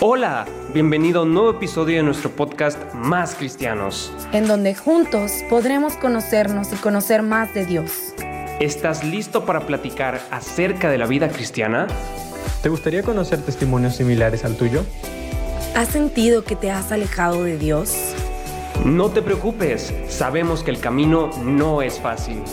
Hola, bienvenido a un nuevo episodio de nuestro podcast Más Cristianos, en donde juntos podremos conocernos y conocer más de Dios. ¿Estás listo para platicar acerca de la vida cristiana? ¿Te gustaría conocer testimonios similares al tuyo? ¿Has sentido que te has alejado de Dios? No te preocupes, sabemos que el camino no es fácil.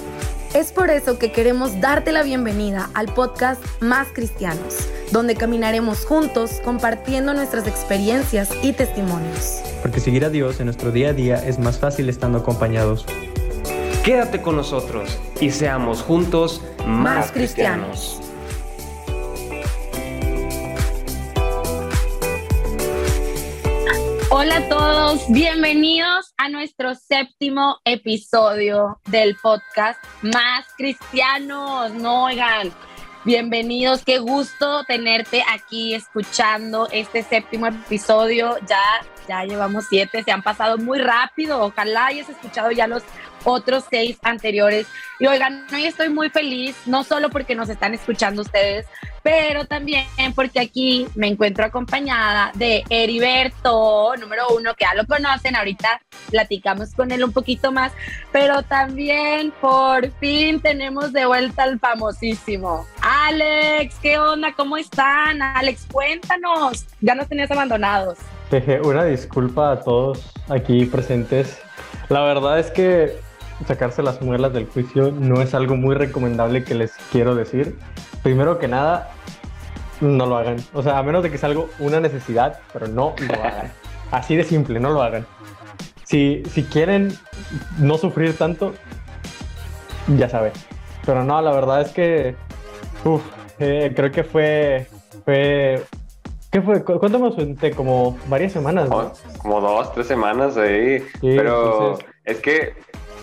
Es por eso que queremos darte la bienvenida al podcast Más Cristianos, donde caminaremos juntos compartiendo nuestras experiencias y testimonios. Porque seguir a Dios en nuestro día a día es más fácil estando acompañados. Quédate con nosotros y seamos juntos más, cristianos. Hola a todos, bienvenidos a nuestro séptimo episodio del podcast Más Cristianos. No, oigan, bienvenidos, qué gusto tenerte aquí escuchando este séptimo episodio. Ya, ya llevamos siete, se han pasado muy rápido. Ojalá hayas escuchado ya los otros seis anteriores. Y oigan, hoy estoy muy feliz, no solo porque nos están escuchando ustedes, pero también porque aquí me encuentro acompañada de Heriberto, número uno, que ya lo conocen, ahorita platicamos con él un poquito más, pero también por fin tenemos de vuelta al famosísimo Alex, ¿qué onda? ¿Cómo están? Alex, cuéntanos, ya nos tenías abandonados. Una disculpa a todos aquí presentes. La verdad es que sacarse las muelas del juicio no es algo muy recomendable que les quiero decir. Primero que nada, no lo hagan. O sea, a menos de que sea algo, una necesidad, pero no lo hagan. Así de simple, no lo hagan. Si, si quieren no sufrir tanto, ya saben. Pero no, la verdad es que, uf, eh, creo que fue, fue ¿Qué fue? ¿Cuánto me ausenté? Como varias semanas, ¿no? Como dos, tres semanas ahí. Pero es que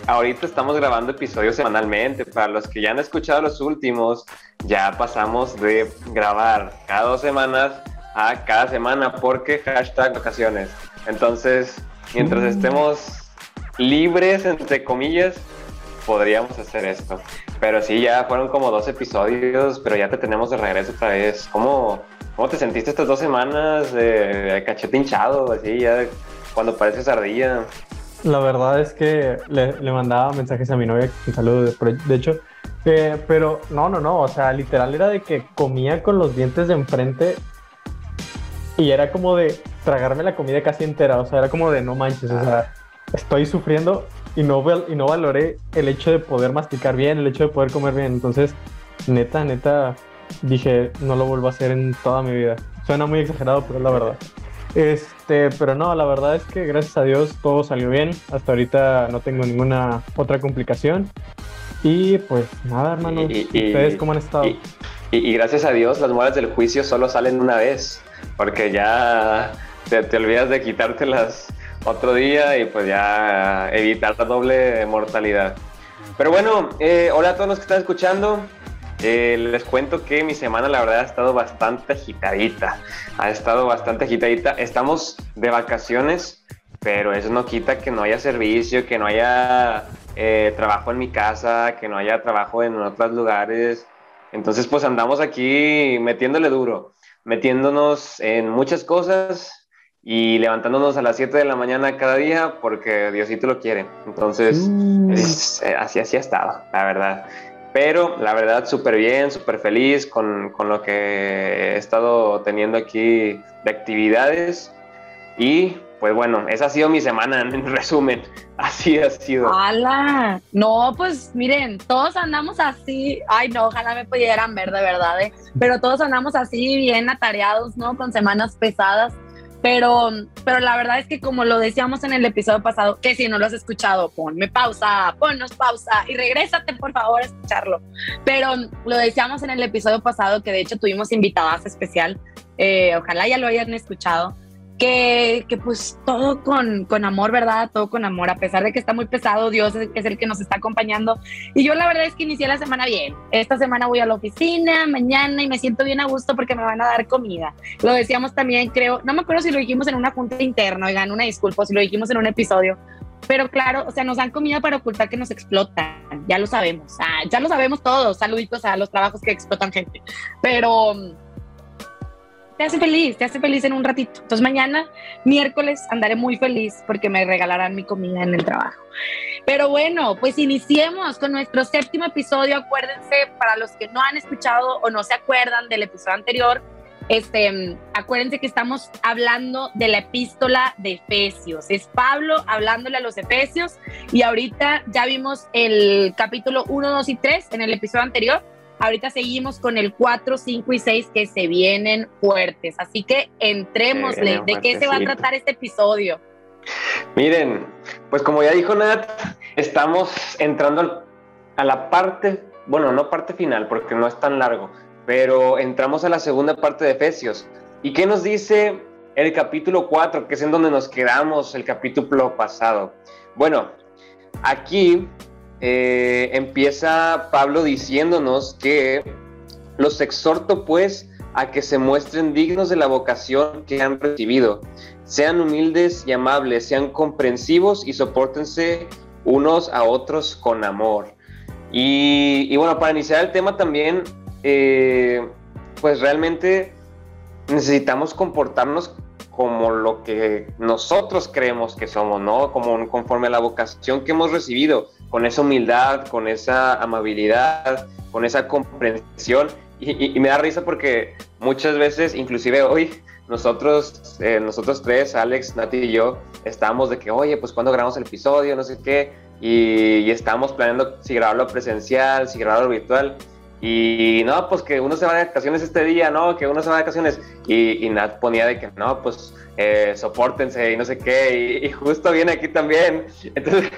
ahorita estamos grabando episodios semanalmente. Para los que ya han escuchado los últimos, ya pasamos de grabar cada dos semanas a cada semana porque hashtag vacaciones. Entonces, mientras mm. estemos libres, entre comillas, podríamos hacer esto. Pero sí, ya fueron como dos episodios, pero ya te tenemos de regreso otra vez. ¿Cómo, cómo te sentiste estas dos semanas de cachete hinchado, así, ya cuando pareces ardilla? La verdad es que le, mandaba mensajes a mi novia, que saludo de, de hecho, eh, pero no, no, no, o sea, literal era de que comía con los dientes de enfrente y era como de tragarme la comida casi entera, o sea, era como de no manches, o sea, estoy sufriendo y no, y no valoré el hecho de poder masticar bien, el hecho de poder comer bien, entonces, neta, neta, dije, no lo vuelvo a hacer en toda mi vida. Suena muy exagerado, pero es la verdad. Este, pero no, la verdad es que gracias a Dios todo salió bien. Hasta ahorita no tengo ninguna otra complicación. Y pues nada, hermanos. ¿Ustedes cómo han estado? Y, gracias a Dios las muelas del juicio solo salen una vez. Porque ya te, te olvidas de quitártelas otro día y pues ya evitar la doble mortalidad. Pero bueno, eh, hola a todos los que están escuchando. Eh, les cuento que mi semana la verdad ha estado bastante agitadita. Ha estado bastante agitadita. Estamos de vacaciones, pero eso no quita que no haya servicio, que no haya eh, trabajo en mi casa, que no haya trabajo en otros lugares. Entonces pues andamos aquí metiéndole duro, metiéndonos en muchas cosas y levantándonos a las 7 de la mañana cada día porque Diosito lo quiere. Entonces, mm. eh, así, así ha estado, la verdad. Pero la verdad, súper bien, súper feliz con, con, lo que he estado teniendo aquí de actividades. Y pues bueno, esa ha sido mi semana en resumen. Así ha sido. ¡Hala! No, pues miren, todos andamos así. Ay, no, ojalá me pudieran ver de verdad, ¿eh? Pero todos andamos así, bien atareados, ¿no? Con semanas pesadas. Pero, pero la verdad es que como lo decíamos en el episodio pasado, que si no lo has escuchado, ponme pausa, ponnos pausa y regrésate por favor a escucharlo. Pero lo decíamos en el episodio pasado, que de hecho tuvimos invitadas especial, eh, ojalá ya lo hayan escuchado, que, que, pues todo con, con, amor, ¿verdad? Todo con amor, a pesar de que está muy pesado, Dios es, es, el que nos está acompañando. Y yo la verdad es que inicié la semana bien. Esta semana voy a la oficina, mañana, y me siento bien a gusto porque me van a dar comida. Lo decíamos también, creo, no me acuerdo si lo dijimos en una junta interna, oigan, una disculpa, si lo dijimos en un episodio. Pero claro, o sea, nos dan comida para ocultar que nos explotan, ya lo sabemos, ah, ya lo sabemos todos, saluditos a los trabajos que explotan gente. Pero te hace feliz, te hace feliz en un ratito. Entonces mañana, miércoles, andaré muy feliz porque me regalarán mi comida en el trabajo. Pero bueno, pues iniciemos con nuestro séptimo episodio. Acuérdense, para los que no han escuchado o no se acuerdan del episodio anterior, este, acuérdense que estamos hablando de la epístola de Efesios. Es Pablo hablándole a los Efesios y ahorita ya vimos el capítulo 1, 2 y 3 en el episodio anterior. Ahorita seguimos con el 4, 5 y 6 que se vienen fuertes. Así que entrémosle. ¿De qué se va a tratar este episodio? Miren, pues como ya dijo Nat, estamos entrando a la parte, bueno, no parte final porque no es tan largo, pero entramos a la segunda parte de Efesios. ¿Y qué nos dice el capítulo 4, que es en donde nos quedamos el capítulo pasado? Bueno, aquí eh, empieza Pablo diciéndonos que los exhorto pues a que se muestren dignos de la vocación que han recibido. Sean humildes y amables, sean comprensivos y soportense unos a otros con amor. Y, bueno, para iniciar el tema también eh, pues realmente necesitamos comportarnos como lo que nosotros creemos que somos, ¿no? Como conforme a la vocación que hemos recibido, con esa humildad, con esa amabilidad, con esa comprensión. Y, me da risa porque muchas veces, inclusive hoy, nosotros, eh, nosotros tres, Alex, Nati y yo, estábamos de que, oye, pues cuando grabamos el episodio, no sé qué, y, y estamos planeando si grabarlo presencial, si grabarlo virtual. Y no, pues que uno se va de vacaciones este día, ¿no? Que uno se va de vacaciones. Y, Nat ponía de que no, pues eh, soportense y no sé qué. Y, justo viene aquí también. Entonces,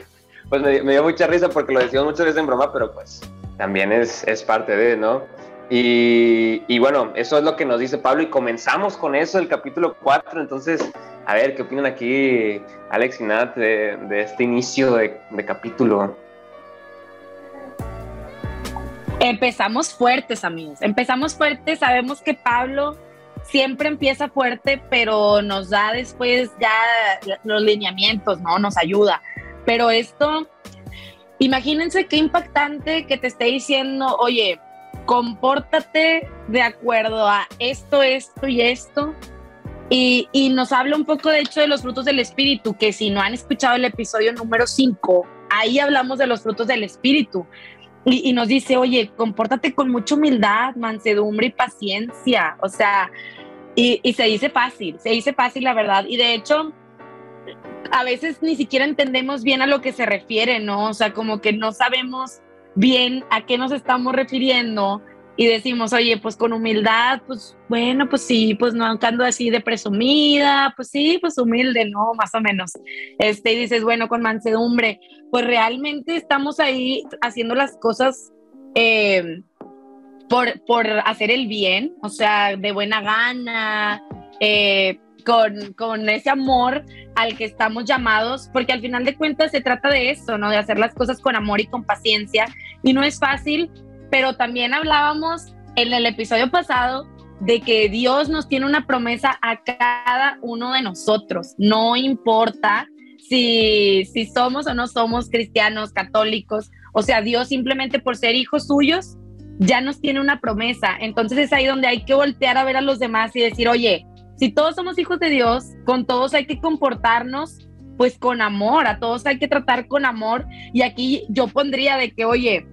pues me, dio mucha risa porque lo decimos muchas veces en broma, pero pues también es, es parte de, ¿no? Y, y, bueno, eso es lo que nos dice Pablo y comenzamos con eso, el capítulo 4. Entonces, a ver, ¿qué opinan aquí Alex y Nat de, de este inicio de, de capítulo? Empezamos fuertes, amigos. Empezamos fuertes. Sabemos que Pablo siempre empieza fuerte, pero nos da después ya los lineamientos, ¿no? Nos ayuda. Pero esto, imagínense qué impactante que te esté diciendo, oye, compórtate de acuerdo a esto, esto y esto. Y, y, nos habla un poco, de hecho, de los frutos del Espíritu, que si no han escuchado el episodio número 5, ahí hablamos de los frutos del Espíritu y, nos dice, oye, compórtate con mucha humildad, mansedumbre y paciencia. O sea, y, y, se dice fácil, se dice fácil la verdad. Y de hecho, a veces ni siquiera entendemos bien a lo que se refiere, ¿no? O sea, como que no sabemos bien a qué nos estamos refiriendo y decimos, oye, pues con humildad, pues bueno, pues sí, pues no ando así de presumida, pues sí, pues humilde, ¿no? Más o menos. Este, y dices, bueno, con mansedumbre, pues realmente estamos ahí haciendo las cosas eh, por, por, hacer el bien, o sea, de buena gana, eh, con, con, ese amor al que estamos llamados, porque al final de cuentas se trata de eso, ¿no? De hacer las cosas con amor y con paciencia. Y no es fácil, pero también hablábamos en el episodio pasado de que Dios nos tiene una promesa a cada uno de nosotros. No importa si, si somos o no somos cristianos, católicos, o sea, Dios simplemente por ser hijos suyos ya nos tiene una promesa. Entonces es ahí donde hay que voltear a ver a los demás y decir, oye, si todos somos hijos de Dios, con todos hay que comportarnos pues con amor, a todos hay que tratar con amor. Y aquí yo pondría de que, oye,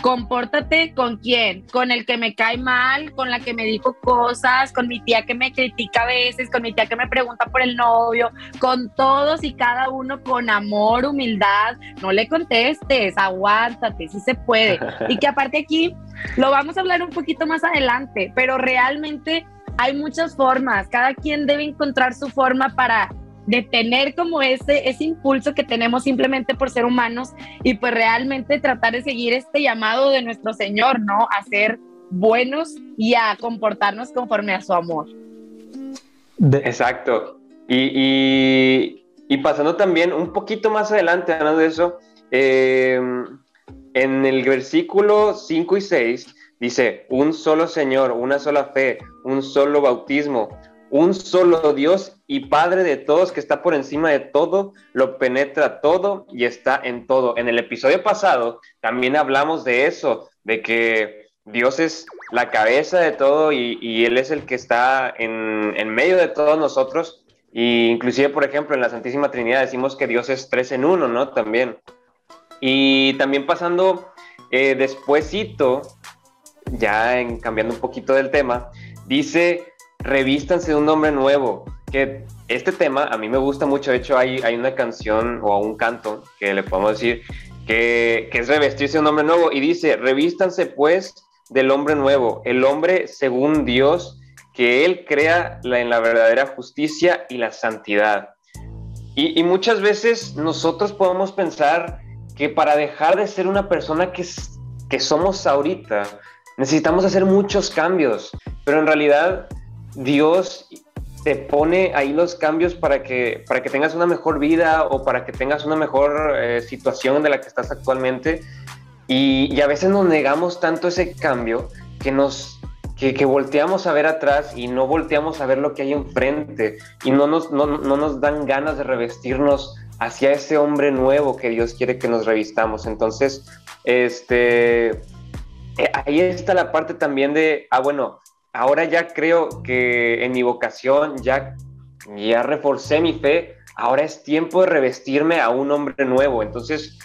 compórtate con quién, con el que me cae mal, con la que me dijo cosas, con mi tía que me critica a veces, con mi tía que me pregunta por el novio, con todos y cada uno con amor, humildad, no le contestes, aguántate, si se puede. Y que aparte aquí lo vamos a hablar un poquito más adelante, pero realmente hay muchas formas, cada quien debe encontrar su forma para de tener como ese, ese impulso que tenemos simplemente por ser humanos y pues realmente tratar de seguir este llamado de nuestro Señor, ¿no? A ser buenos y a comportarnos conforme a su amor. Exacto. Y, y, pasando también un poquito más adelante, hablando de eso, em, en el versículo 5 y 6 dice, un solo Señor, una sola fe, un solo bautismo, un solo Dios y Padre de todos que está por encima de todo, lo penetra todo y está en todo. En el episodio pasado también hablamos de eso, de que Dios es la cabeza de todo y, Él es el que está en, en, medio de todos nosotros. Y inclusive, por ejemplo, en la Santísima Trinidad decimos que Dios es tres en uno, ¿no? También. Y también pasando eh, despuésito, ya en, cambiando un poquito del tema, dice, revístanse de un nombre nuevo, que este tema a mí me gusta mucho, de hecho hay, hay una canción o un canto que le podemos decir que, que es revestirse de un hombre nuevo y dice, revístanse pues del hombre nuevo, el hombre según Dios, que Él crea en la verdadera justicia y la santidad. Y, y, muchas veces nosotros podemos pensar que para dejar de ser una persona que, que somos ahorita, necesitamos hacer muchos cambios, pero en realidad Dios te pone ahí los cambios para que, para que tengas una mejor vida o para que tengas una mejor eh, situación de la que estás actualmente. Y, a veces nos negamos tanto ese cambio que nos que, que, volteamos a ver atrás y no volteamos a ver lo que hay enfrente y no nos, no, no nos dan ganas de revestirnos hacia ese hombre nuevo que Dios quiere que nos revistamos. Entonces, este, eh, ahí está la parte también de, ah, bueno, ahora ya creo que en mi vocación ya, ya reforcé mi fe, ahora es tiempo de revestirme a un hombre nuevo. Entonces,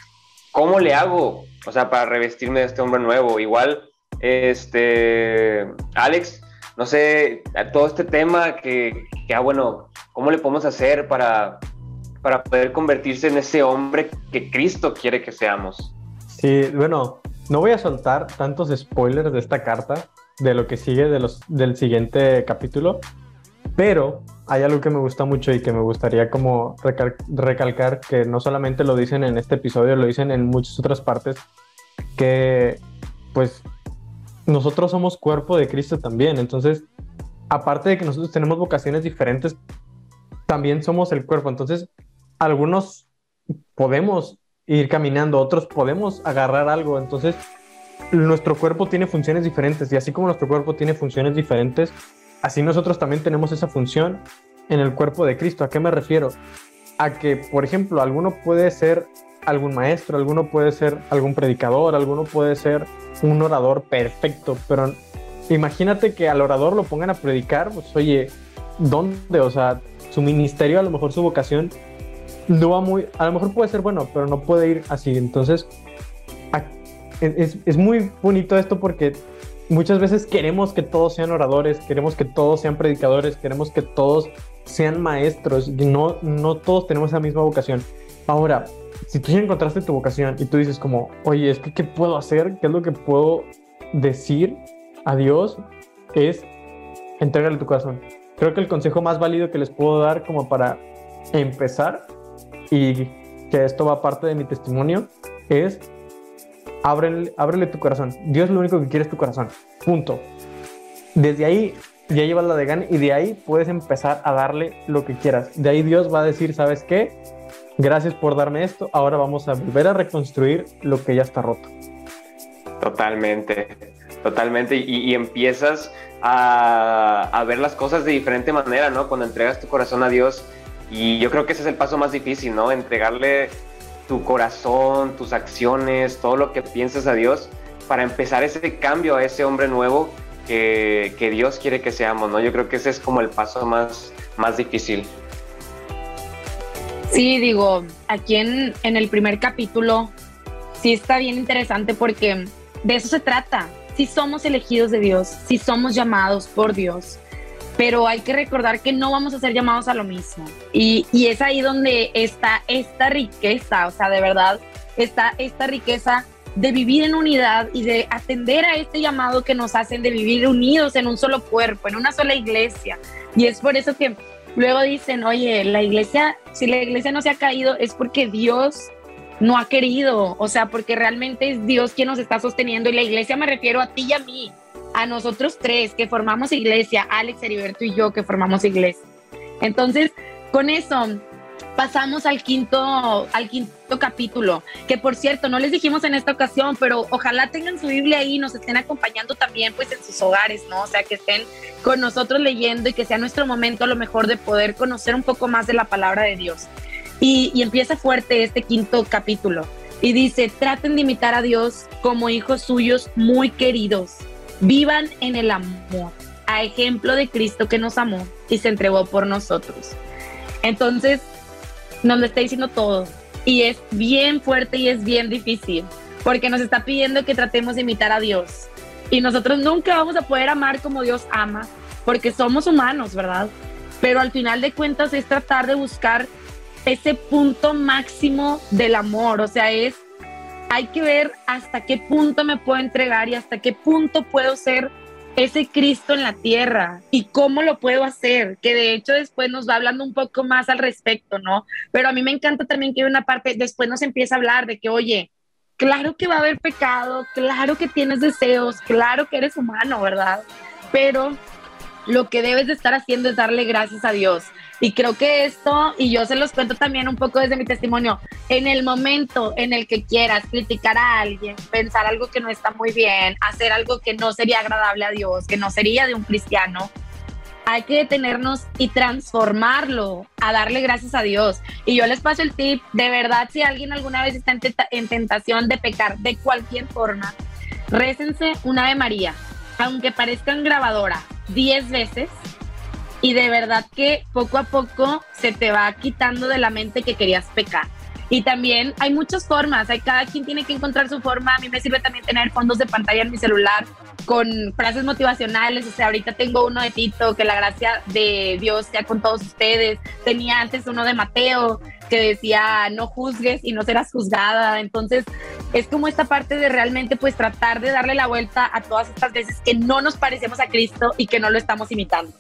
¿cómo le hago? O sea, para revestirme de este hombre nuevo. Igual, este, Alex, no sé, todo este tema que, que ah, bueno, ¿cómo le podemos hacer para, para poder convertirse en ese hombre que Cristo quiere que seamos? Sí, bueno, no voy a soltar tantos spoilers de esta carta, de lo que sigue de los, del siguiente capítulo, pero hay algo que me gusta mucho y que me gustaría como recalcar, que no solamente lo dicen en este episodio, lo dicen en muchas otras partes, que pues nosotros somos cuerpo de Cristo también, entonces aparte de que nosotros tenemos vocaciones diferentes, también somos el cuerpo, entonces algunos podemos ir caminando, otros podemos agarrar algo, entonces nuestro cuerpo tiene funciones diferentes y así como nuestro cuerpo tiene funciones diferentes, así nosotros también tenemos esa función en el cuerpo de Cristo. ¿A qué me refiero? A que, por ejemplo, alguno puede ser algún maestro, alguno puede ser algún predicador, alguno puede ser un orador perfecto, pero imagínate que al orador lo pongan a predicar, pues oye, ¿dónde? O sea, su ministerio, a lo mejor su vocación, no va muy, a lo mejor puede ser bueno, pero no puede ir así. Entonces, es, es, muy bonito esto porque muchas veces queremos que todos sean oradores, queremos que todos sean predicadores, queremos que todos sean maestros y no, no todos tenemos esa misma vocación. Ahora, si tú ya encontraste tu vocación y tú dices como, oye, es que ¿qué puedo hacer? ¿Qué es lo que puedo decir a Dios? Es entregale tu corazón. Creo que el consejo más válido que les puedo dar como para empezar y que esto va parte de mi testimonio es ábrele, ábrele tu corazón. Dios lo único que quiere es tu corazón. Punto. Desde ahí ya llevas la de gan y de ahí puedes empezar a darle lo que quieras. De ahí Dios va a decir, ¿sabes qué? Gracias por darme esto. Ahora vamos a volver a reconstruir lo que ya está roto. Totalmente, totalmente. Y, empiezas a, a, ver las cosas de diferente manera, ¿no? Cuando entregas tu corazón a Dios. Y yo creo que ese es el paso más difícil, ¿no? Entregarle tu corazón, tus acciones, todo lo que piensas a Dios, para empezar ese cambio a ese hombre nuevo que, que, Dios quiere que seamos, ¿no? Yo creo que ese es como el paso más, más difícil. Sí, digo, aquí en, en el primer capítulo sí está bien interesante porque de eso se trata. Si somos elegidos de Dios, si somos llamados por Dios, pero hay que recordar que no vamos a ser llamados a lo mismo. Y, y, es ahí donde está esta riqueza, o sea, de verdad, está esta riqueza de vivir en unidad y de atender a este llamado que nos hacen de vivir unidos en un solo cuerpo, en una sola iglesia. Y es por eso que luego dicen, oye, la iglesia, si la iglesia no se ha caído, es porque Dios no ha querido, o sea, porque realmente es Dios quien nos está sosteniendo y la iglesia me refiero a ti y a mí, a nosotros tres que formamos iglesia, Alex, Heriberto y yo que formamos iglesia. Entonces, con eso pasamos al quinto, al quinto capítulo, que por cierto, no les dijimos en esta ocasión, pero ojalá tengan su Biblia ahí y nos estén acompañando también pues en sus hogares, ¿no? O sea, que estén con nosotros leyendo y que sea nuestro momento a lo mejor de poder conocer un poco más de la palabra de Dios. Y, y empieza fuerte este quinto capítulo y dice, traten de imitar a Dios como hijos suyos muy queridos vivan en el amor, a ejemplo de Cristo que nos amó y se entregó por nosotros. Entonces, nos lo está diciendo todo y es bien fuerte y es bien difícil porque nos está pidiendo que tratemos de imitar a Dios. Y nosotros nunca vamos a poder amar como Dios ama, porque somos humanos, ¿verdad? Pero al final de cuentas es tratar de buscar ese punto máximo del amor, o sea, es, hay que ver hasta qué punto me puedo entregar y hasta qué punto puedo ser ese Cristo en la tierra y cómo lo puedo hacer, que de hecho después nos va hablando un poco más al respecto, ¿no? Pero a mí me encanta también que una parte, después nos empieza a hablar de que, oye, claro que va a haber pecado, claro que tienes deseos, claro que eres humano, ¿verdad? Pero lo que debes de estar haciendo es darle gracias a Dios. Y creo que esto, y yo se los cuento también un poco desde mi testimonio, en el momento en el que quieras criticar a alguien, pensar algo que no está muy bien, hacer algo que no sería agradable a Dios, que no sería de un cristiano, hay que detenernos y transformarlo a darle gracias a Dios. Y yo les paso el tip, de verdad, si alguien alguna vez está en, tentación de pecar de cualquier forma, récense una de María, aunque parezcan grabadora 10 veces, y de verdad que poco a poco se te va quitando de la mente que querías pecar. Y también hay muchas formas, hay, cada quien tiene que encontrar su forma. A mí me sirve también tener fondos de pantalla en mi celular con frases motivacionales. O sea, ahorita tengo uno de Tito, que la gracia de Dios sea con todos ustedes. Tenía antes uno de Mateo, que decía, no juzgues y no serás juzgada. Entonces, es como esta parte de realmente pues tratar de darle la vuelta a todas estas veces que no nos parecemos a Cristo y que no lo estamos imitando.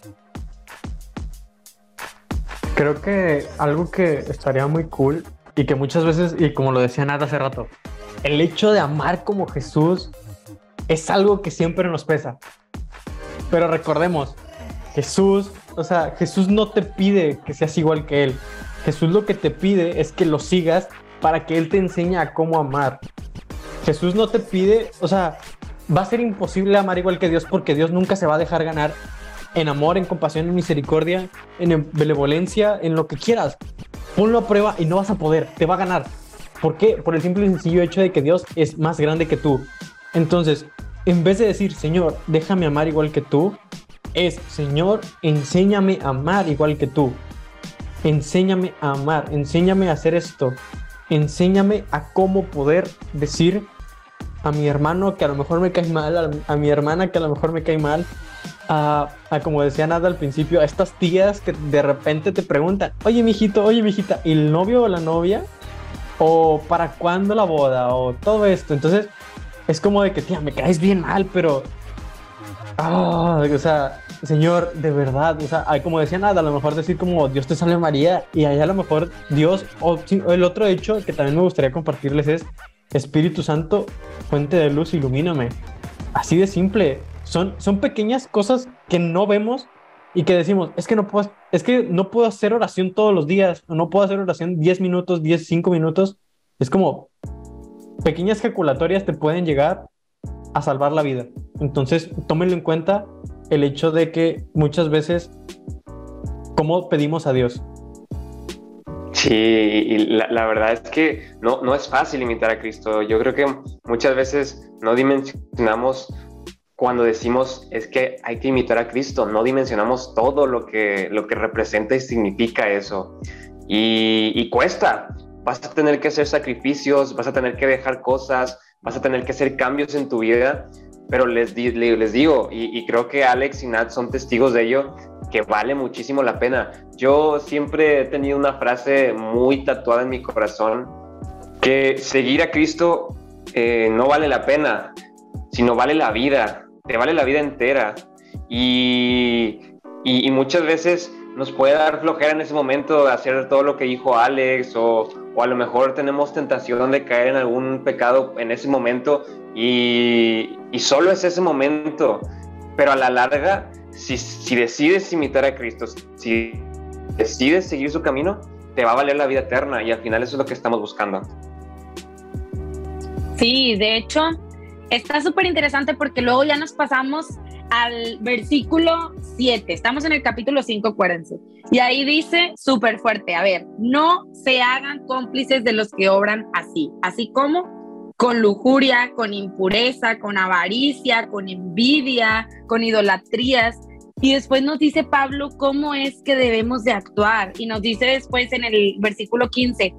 Creo que algo que estaría muy cool y que muchas veces, y como lo decía Nada hace rato, el hecho de amar como Jesús es algo que siempre nos pesa. Pero recordemos, Jesús, o sea, Jesús no te pide que seas igual que Él. Jesús lo que te pide es que lo sigas para que Él te enseñe a cómo amar. Jesús no te pide, o sea, va a ser imposible amar igual que Dios porque Dios nunca se va a dejar ganar en amor, en compasión, en misericordia, en benevolencia, en lo que quieras ponlo a prueba y no vas a poder, te va a ganar. ¿Por qué? Por el simple y sencillo hecho de que Dios es más grande que tú. Entonces, en vez de decir, Señor, déjame amar igual que tú, es, Señor, enséñame a amar igual que tú. Enséñame a amar, enséñame a hacer esto. Enséñame a cómo poder decir a mi hermano que a lo mejor me cae mal, a, mi hermana que a lo mejor me cae mal, a, como decía Nada al principio, a estas tías que de repente te preguntan, oye, mijito, oye, mijita, ¿y el novio o la novia? ¿O para cuándo la boda? O todo esto. Entonces, es como de que, tía, me caes bien mal, pero. Ah, o sea, Señor, de verdad, o sea, hay como decía nada, a lo mejor decir como Dios te salve María, y ahí a lo mejor Dios, o el otro hecho que también me gustaría compartirles es Espíritu Santo, fuente de luz, ilumíname. Así de simple. Son, son pequeñas cosas que no vemos y que decimos, es que no puedo, es que no puedo hacer oración todos los días, o no puedo hacer oración 10 minutos, 10, 5 minutos. Es como pequeñas calculatorias te pueden llegar a salvar la vida. Entonces, tómenlo en cuenta el hecho de que muchas veces, ¿cómo pedimos a Dios? Sí, y la, verdad es que no, no es fácil imitar a Cristo. Yo creo que muchas veces no dimensionamos cuando decimos es que hay que imitar a Cristo, no dimensionamos todo lo que, lo que representa y significa eso. Y, y cuesta, vas a tener que hacer sacrificios, vas a tener que dejar cosas, vas a tener que hacer cambios en tu vida, pero les, les digo, y, y, creo que Alex y Nat son testigos de ello, que vale muchísimo la pena. Yo siempre he tenido una frase muy tatuada en mi corazón, que seguir a Cristo eh, no vale la pena, sino vale la vida, te vale la vida entera. Y, y, muchas veces nos puede dar flojera en ese momento hacer todo lo que dijo Alex o, o, a lo mejor tenemos tentación de caer en algún pecado en ese momento y, y solo es ese momento, pero a la larga si, decides imitar a Cristo, si decides seguir su camino, te va a valer la vida eterna y al final eso es lo que estamos buscando. Sí, de hecho, está súper interesante porque luego ya nos pasamos al versículo 7. Estamos en el capítulo 5, acuérdense. Y ahí dice súper fuerte, a ver, no se hagan cómplices de los que obran así, así como con lujuria, con impureza, con avaricia, con envidia, con idolatrías. Y después nos dice Pablo cómo es que debemos de actuar. Y nos dice después en el versículo 15,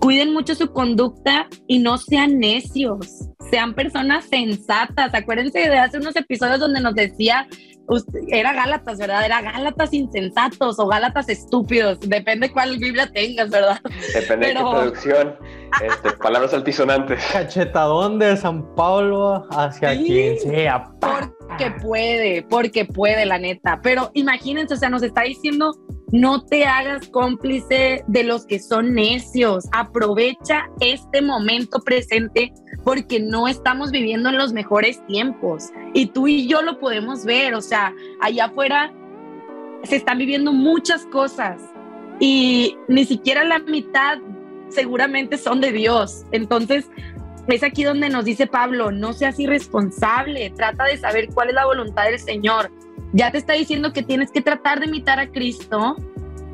cuiden mucho su conducta y no sean necios, sean personas sensatas. Acuérdense de hace unos episodios donde nos decía, era Gálatas, ¿verdad? Era Gálatas insensatos o Gálatas estúpidos, depende cuál Biblia tengas, ¿verdad? Depende de qué traducción. Este, palabras altisonantes. Cachetadón de San Pablo hacia quien sea. Porque puede, porque puede, la neta. Pero imagínense, o sea, nos está diciendo no te hagas cómplice de los que son necios. Aprovecha este momento presente porque no estamos viviendo en los mejores tiempos. Y tú y yo lo podemos ver. O sea, allá afuera se están viviendo muchas cosas y ni siquiera la mitad seguramente son de Dios. Entonces, es aquí donde nos dice Pablo, no seas irresponsable, trata de saber cuál es la voluntad del Señor ya te está diciendo que tienes que tratar de imitar a Cristo.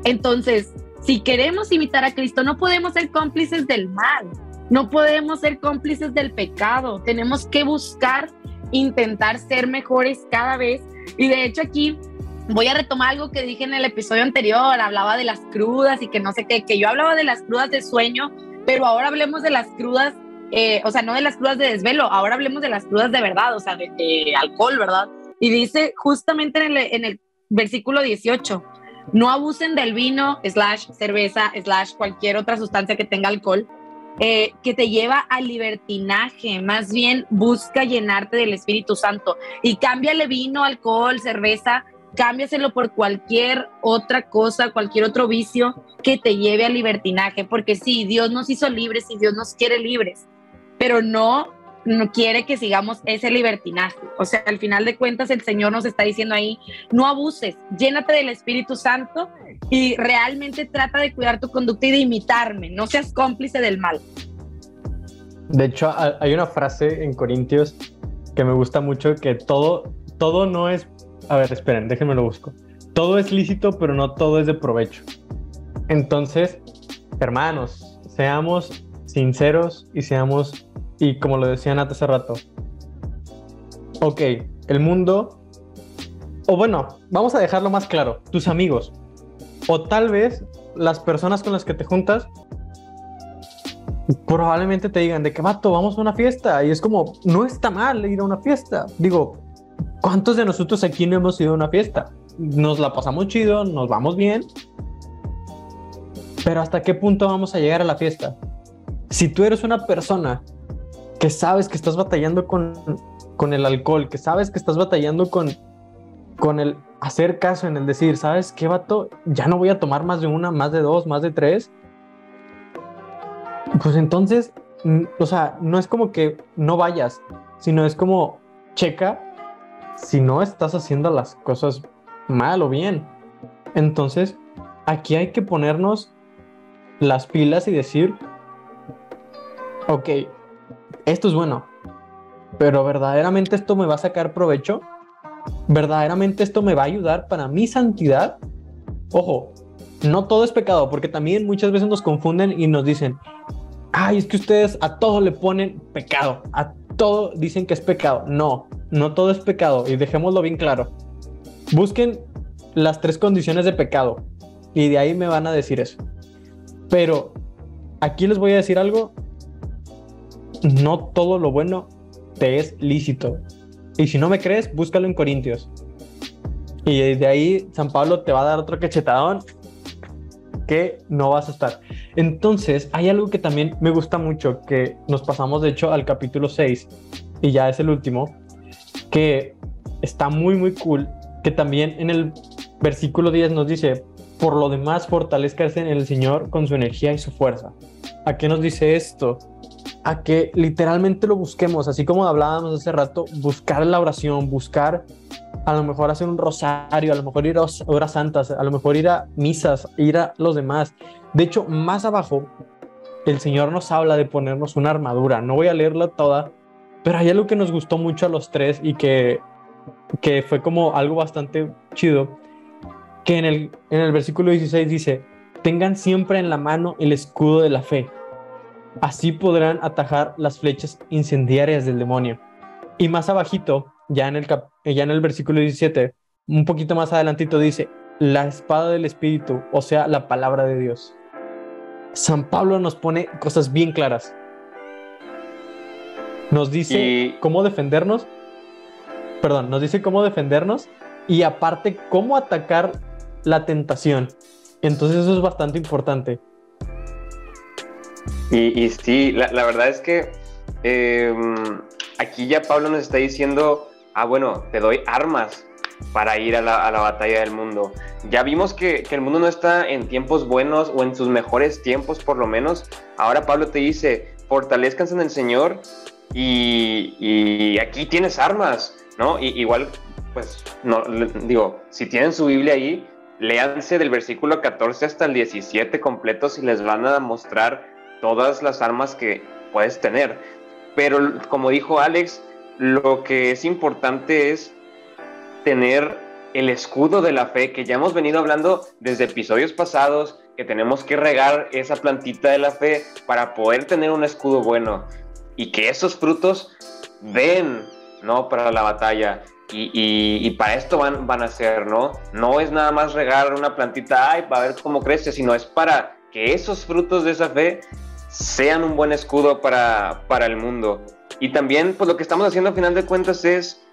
Entonces, si queremos imitar a Cristo, no podemos ser cómplices del mal, no podemos ser cómplices del pecado. Tenemos que buscar, intentar ser mejores cada vez. Y de hecho aquí voy a retomar algo que dije en el episodio anterior, hablaba de las crudas y que no sé qué, que yo hablaba de las crudas de sueño, pero ahora hablemos de las crudas, eh, o sea, no de las crudas de desvelo, ahora hablemos de las crudas de verdad, o sea, de alcohol, ¿verdad? Y dice justamente en el, versículo 18, no abusen del vino, slash cerveza, slash cualquier otra sustancia que tenga alcohol, eh, que te lleva al libertinaje. Más bien busca llenarte del Espíritu Santo y cámbiale vino, alcohol, cerveza, cámbiaselo por cualquier otra cosa, cualquier otro vicio que te lleve al libertinaje. Porque sí, Dios nos hizo libres y Dios nos quiere libres, pero no no quiere que sigamos ese libertinaje. O sea, al final de cuentas el Señor nos está diciendo ahí, no abuses, llénate del Espíritu Santo y realmente trata de cuidar tu conducta y de imitarme, no seas cómplice del mal. De hecho, hay una frase en Corintios que me gusta mucho, que todo, todo no es, a ver, esperen, déjenme lo busco. Todo es lícito, pero no todo es de provecho. Entonces, hermanos, seamos sinceros y seamos y como lo decían hace rato, ok, el mundo, o bueno, vamos a dejarlo más claro, tus amigos, o tal vez las personas con las que te juntas, probablemente te digan de que vato, vamos a una fiesta, y es como, no está mal ir a una fiesta. Digo, ¿cuántos de nosotros aquí no hemos ido a una fiesta? Nos la pasamos chido, nos vamos bien, pero ¿hasta qué punto vamos a llegar a la fiesta? Si tú eres una persona que sabes que estás batallando con, con el alcohol, que sabes que estás batallando con, con el hacer caso, en el decir, ¿sabes qué, vato? Ya no voy a tomar más de una, más de dos, más de tres. Pues entonces, o sea, no es como que no vayas, sino es como, checa si no estás haciendo las cosas mal o bien. Entonces, aquí hay que ponernos las pilas y decir, ok, esto es bueno, pero verdaderamente esto me va a sacar provecho, verdaderamente esto me va a ayudar para mi santidad. Ojo, no todo es pecado, porque también muchas veces nos confunden y nos dicen, ay, es que ustedes a todo le ponen pecado, a todo dicen que es pecado. No, no todo es pecado y dejémoslo bien claro. Busquen las tres condiciones de pecado y de ahí me van a decir eso. Pero aquí les voy a decir algo no todo lo bueno te es lícito. Y si no me crees, búscalo en Corintios. Y de ahí San Pablo te va a dar otro cachetadón que no vas a estar. Entonces, hay algo que también me gusta mucho, que nos pasamos de hecho al capítulo 6, y ya es el último, que está muy, muy cool, que también en el versículo 10 nos dice, por lo demás, fortalezcanse en el Señor con su energía y su fuerza. ¿A qué nos dice esto? A que literalmente lo busquemos, así como hablábamos hace rato, buscar la oración, buscar a lo mejor hacer un rosario, a lo mejor ir a horas santas, a lo mejor ir a misas, ir a los demás. De hecho, más abajo, el Señor nos habla de ponernos una armadura. No voy a leerla toda, pero hay algo que nos gustó mucho a los tres y que, que fue como algo bastante chido, que en el, en el versículo 16 dice, tengan siempre en la mano el escudo de la fe Así podrán atajar las flechas incendiarias del demonio. Y más abajito, ya en el, ya en el versículo 17, un poquito más adelantito dice, la espada del Espíritu, o sea, la palabra de Dios. San Pablo nos pone cosas bien claras. Nos dice cómo defendernos, perdón, nos dice cómo defendernos y aparte cómo atacar la tentación. Entonces eso es bastante importante. Y, sí, la, verdad es que em, aquí ya Pablo nos está diciendo, ah, bueno, te doy armas para ir a la, batalla del mundo. Ya vimos que, el mundo no está en tiempos buenos o en sus mejores tiempos por lo menos. Ahora Pablo te dice, fortalezcanse en el Señor y, aquí tienes armas, ¿no? Y, igual, pues, no, digo, si tienen su Biblia ahí, léanse del versículo 14 hasta el 17 completos y les van a mostrar todas las armas que puedes tener. Pero como dijo Alex, lo que es importante es tener el escudo de la fe, que ya hemos venido hablando desde episodios pasados, que tenemos que regar esa plantita de la fe para poder tener un escudo bueno y que esos frutos den, ¿no? Para la batalla. Y, para esto van, van a ser, ¿no? No es nada más regar una plantita, ay, para ver cómo crece, sino es para que esos frutos de esa fe sean un buen escudo para, para el mundo. Y también, pues lo que estamos haciendo a final de cuentas es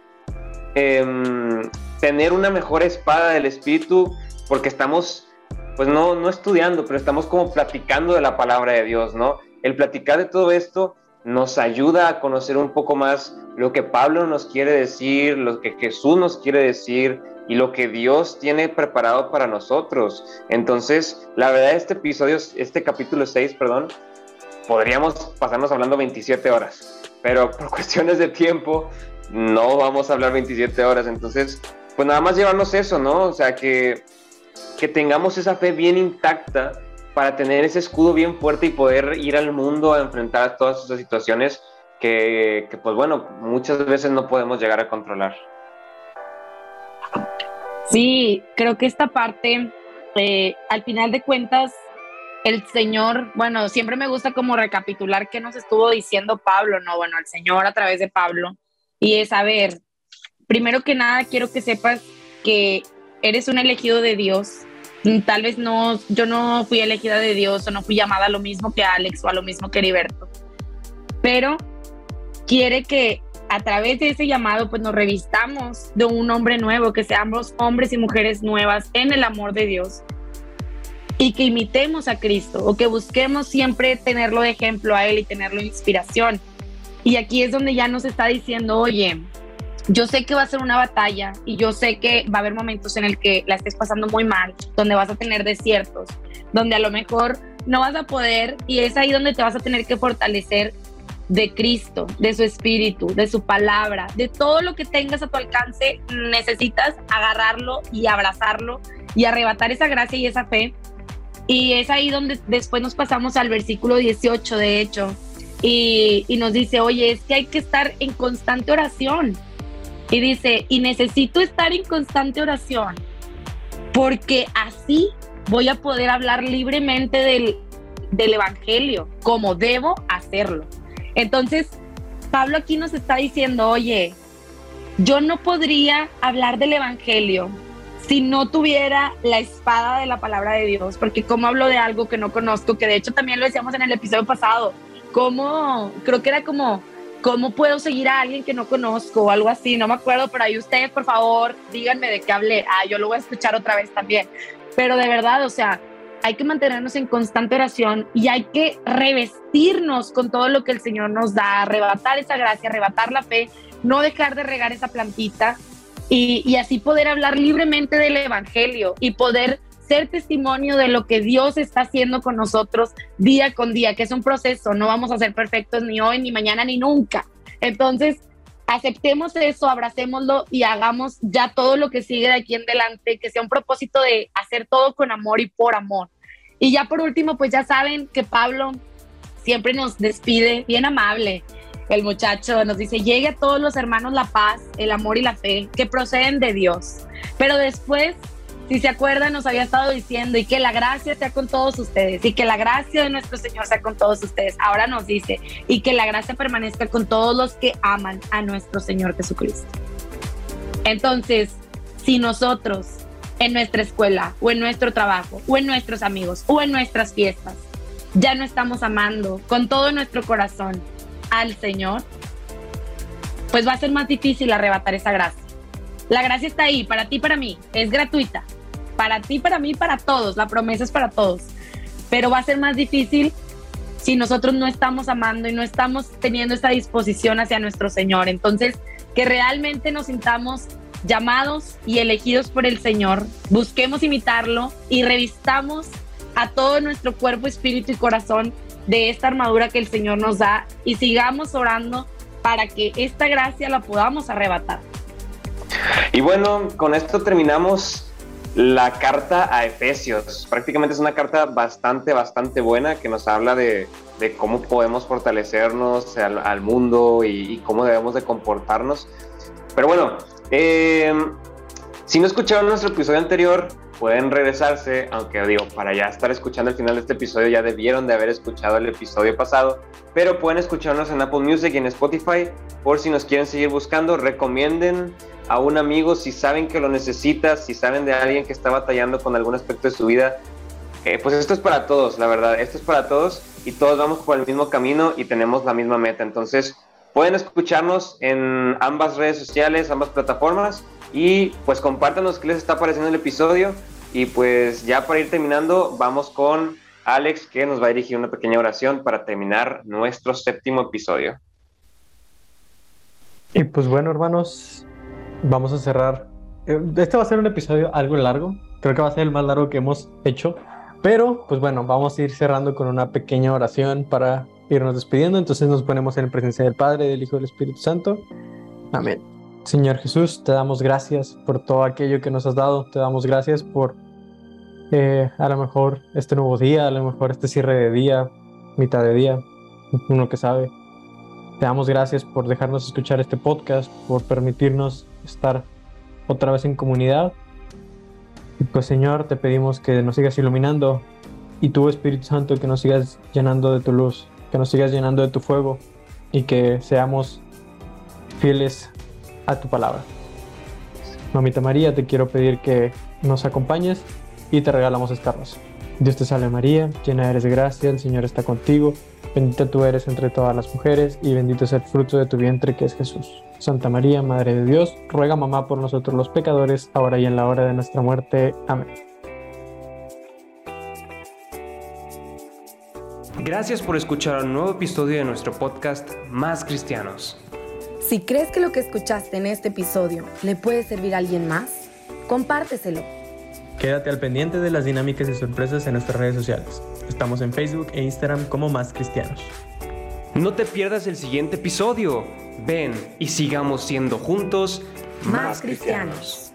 Em, tener una mejor espada del espíritu, porque estamos, pues no, no estudiando, pero estamos como platicando de la palabra de Dios, ¿no? El platicar de todo esto nos ayuda a conocer un poco más lo que Pablo nos quiere decir, lo que Jesús nos quiere decir y lo que Dios tiene preparado para nosotros. Entonces, la verdad, este episodio, este capítulo 6, perdón, podríamos pasarnos hablando 27 horas, pero por cuestiones de tiempo no vamos a hablar 27 horas, entonces, pues nada más llevarnos eso, ¿no? O sea, que, que tengamos esa fe bien intacta para tener ese escudo bien fuerte y poder ir al mundo a enfrentar todas esas situaciones que, pues bueno, muchas veces no podemos llegar a controlar. Sí, creo que esta parte, eh, al final de cuentas, el Señor, bueno, siempre me gusta como recapitular qué nos estuvo diciendo Pablo, ¿no? Bueno, el Señor a través de Pablo y es, a ver, primero que nada quiero que sepas que eres un elegido de Dios. Tal vez no, yo no fui elegida de Dios o no fui llamada a lo mismo que Alex o a lo mismo que Heriberto, pero quiere que a través de ese llamado pues nos revistamos de un hombre nuevo, que seamos hombres y mujeres nuevas en el amor de Dios y que imitemos a Cristo o que busquemos siempre tenerlo de ejemplo a Él y tenerlo de inspiración. Y aquí es donde ya nos está diciendo, oye, yo sé que va a ser una batalla y yo sé que va a haber momentos en el que la estés pasando muy mal, donde vas a tener desiertos, donde a lo mejor no vas a poder y es ahí donde te vas a tener que fortalecer de Cristo, de su espíritu, de su palabra, de todo lo que tengas a tu alcance, necesitas agarrarlo y abrazarlo y arrebatar esa gracia y esa fe. Y es ahí donde después nos pasamos al versículo 18, de hecho, y, nos dice, oye, es que hay que estar en constante oración. Y dice, y necesito estar en constante oración, porque así voy a poder hablar libremente del, del Evangelio, como debo hacerlo. Entonces, Pablo aquí nos está diciendo, oye, yo no podría hablar del Evangelio si no tuviera la espada de la palabra de Dios, porque como hablo de algo que no conozco, que de hecho también lo decíamos en el episodio pasado, cómo, creo que era como, ¿cómo puedo seguir a alguien que no conozco o algo así? No me acuerdo, pero ahí ustedes, por favor, díganme de qué hablé. Ah, yo lo voy a escuchar otra vez también. Pero de verdad, o sea, hay que mantenernos en constante oración y hay que revestirnos con todo lo que el Señor nos da, arrebatar esa gracia, arrebatar la fe, no dejar de regar esa plantita y, así poder hablar libremente del Evangelio y poder ser testimonio de lo que Dios está haciendo con nosotros día con día, que es un proceso, no vamos a ser perfectos ni hoy, ni mañana, ni nunca. Entonces, aceptemos eso, abracémoslo y hagamos ya todo lo que sigue de aquí en adelante, que sea un propósito de hacer todo con amor y por amor. Y ya por último, pues ya saben que Pablo siempre nos despide, bien amable. El muchacho nos dice, llegue a todos los hermanos la paz, el amor y la fe que proceden de Dios. Pero después si se acuerdan, nos había estado diciendo y que la gracia sea con todos ustedes y que la gracia de nuestro Señor sea con todos ustedes. Ahora nos dice y que la gracia permanezca con todos los que aman a nuestro Señor Jesucristo. Entonces, si nosotros en nuestra escuela o en nuestro trabajo o en nuestros amigos o en nuestras fiestas ya no estamos amando con todo nuestro corazón al Señor, pues va a ser más difícil arrebatar esa gracia. La gracia está ahí, para ti, para mí, es gratuita, para ti, para mí, para todos. La promesa es para todos. Pero va a ser más difícil si nosotros no estamos amando y no estamos teniendo esta disposición hacia nuestro Señor. Entonces, que realmente nos sintamos llamados y elegidos por el Señor, busquemos imitarlo y revistamos a todo nuestro cuerpo, espíritu y corazón de esta armadura que el Señor nos da y sigamos orando para que esta gracia la podamos arrebatar. Y bueno, con esto terminamos la carta a Efesios. Prácticamente es una carta bastante, bastante buena que nos habla de, cómo podemos fortalecernos al, mundo y, cómo debemos de comportarnos. Pero bueno, eh, si no escucharon nuestro episodio anterior, pueden regresarse, aunque digo, para ya estar escuchando el final de este episodio ya debieron de haber escuchado el episodio pasado, pero pueden escucharnos en Apple Music y en Spotify por si nos quieren seguir buscando, recomienden a un amigo si saben que lo necesita, si saben de alguien que está batallando con algún aspecto de su vida. Eh, pues esto es para todos, la verdad, esto es para todos y todos vamos por el mismo camino y tenemos la misma meta. Entonces, pueden escucharnos en ambas redes sociales, ambas plataformas y pues compártanos qué les está pareciendo el episodio y pues ya para ir terminando, vamos con Alex que nos va a dirigir una pequeña oración para terminar nuestro séptimo episodio. Y pues bueno, hermanos, vamos a cerrar. Eh, este va a ser un episodio algo largo. Creo que va a ser el más largo que hemos hecho. Pero, pues bueno, vamos a ir cerrando con una pequeña oración para irnos despidiendo. Entonces nos ponemos en presencia del Padre, del Hijo y del Espíritu Santo. Amén. Señor Jesús, te damos gracias por todo aquello que nos has dado. Te damos gracias por eh, a lo mejor este nuevo día, a lo mejor este cierre de día, mitad de día, uno que sabe. Te damos gracias por dejarnos escuchar este podcast, por permitirnos estar otra vez en comunidad. Y pues Señor, te pedimos que nos sigas iluminando y tu Espíritu Santo que nos sigas llenando de tu luz, que nos sigas llenando de tu fuego y que seamos fieles a tu palabra. Mamita María, te quiero pedir que nos acompañes y te regalamos esta rosa. Dios te salve María, llena eres de gracia, el Señor está contigo, bendita tú eres entre todas las mujeres y bendito es el fruto de tu vientre que es Jesús. Santa María, Madre de Dios, ruega mamá por nosotros los pecadores, ahora y en la hora de nuestra muerte. Amén. Gracias por escuchar un nuevo episodio de nuestro podcast Más Cristianos. Si crees que lo que escuchaste en este episodio le puede servir a alguien más, compárteselo. Quédate al pendiente de las dinámicas y sorpresas en nuestras redes sociales. Estamos en Facebook e Instagram como Más Cristianos. No te pierdas el siguiente episodio. Ven y sigamos siendo juntos más, cristianos.